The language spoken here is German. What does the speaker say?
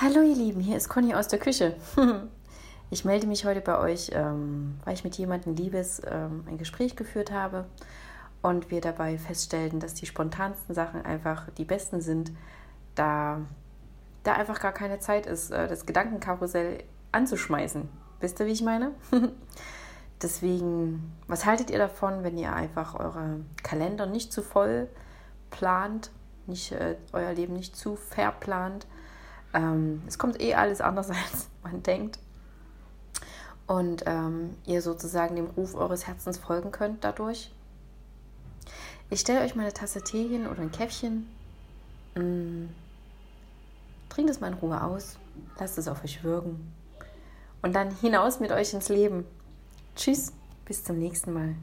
Hallo ihr Lieben, hier ist Conny aus der Küche. Ich melde mich heute bei euch, ähm, weil ich mit jemandem Liebes ähm, ein Gespräch geführt habe und wir dabei feststellten, dass die spontansten Sachen einfach die besten sind, da da einfach gar keine Zeit ist, äh, das Gedankenkarussell anzuschmeißen. Wisst ihr, wie ich meine? Deswegen, was haltet ihr davon, wenn ihr einfach eure Kalender nicht zu voll plant, nicht, äh, euer Leben nicht zu verplant? Ähm, es kommt eh alles anders, als man denkt. Und ähm, ihr sozusagen dem Ruf eures Herzens folgen könnt dadurch. Ich stelle euch mal eine Tasse Tee hin oder ein Käffchen. Mm. Trinkt es mal in Ruhe aus. Lasst es auf euch wirken. Und dann hinaus mit euch ins Leben. Tschüss, bis zum nächsten Mal.